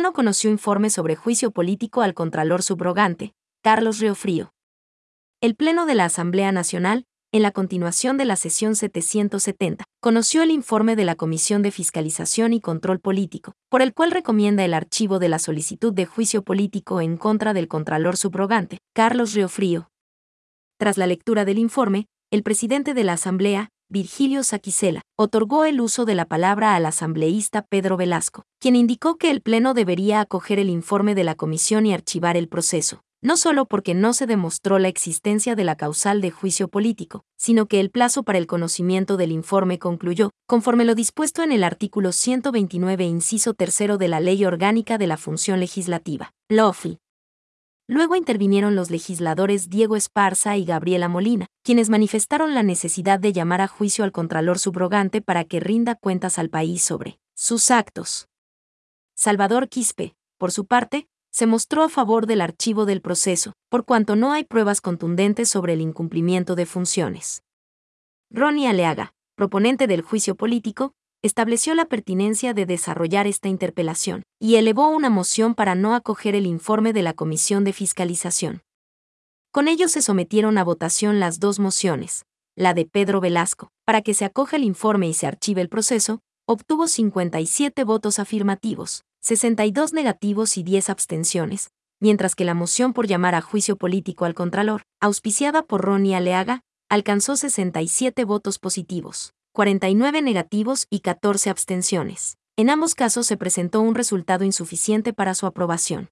Pleno conoció informe sobre juicio político al Contralor subrogante, Carlos Riofrío. El Pleno de la Asamblea Nacional, en la continuación de la sesión 770, conoció el informe de la Comisión de Fiscalización y Control Político, por el cual recomienda el archivo de la solicitud de juicio político en contra del Contralor subrogante, Carlos Riofrío. Tras la lectura del informe, el presidente de la Asamblea, Virgilio Saquicela, otorgó el uso de la palabra al asambleísta Pedro Velasco, quien indicó que el Pleno debería acoger el informe de la comisión y archivar el proceso, no solo porque no se demostró la existencia de la causal de juicio político, sino que el plazo para el conocimiento del informe concluyó, conforme lo dispuesto en el artículo 129 inciso tercero de la Ley Orgánica de la Función Legislativa, LOFI, Luego intervinieron los legisladores Diego Esparza y Gabriela Molina, quienes manifestaron la necesidad de llamar a juicio al Contralor subrogante para que rinda cuentas al país sobre sus actos. Salvador Quispe, por su parte, se mostró a favor del archivo del proceso, por cuanto no hay pruebas contundentes sobre el incumplimiento de funciones. Ronnie Aleaga, proponente del juicio político, estableció la pertinencia de desarrollar esta interpelación y elevó una moción para no acoger el informe de la Comisión de Fiscalización. Con ello se sometieron a votación las dos mociones. La de Pedro Velasco, para que se acoja el informe y se archive el proceso, obtuvo 57 votos afirmativos, 62 negativos y 10 abstenciones, mientras que la moción por llamar a juicio político al Contralor, auspiciada por Ronnie Aleaga, alcanzó 67 votos positivos. 49 negativos y 14 abstenciones. En ambos casos se presentó un resultado insuficiente para su aprobación.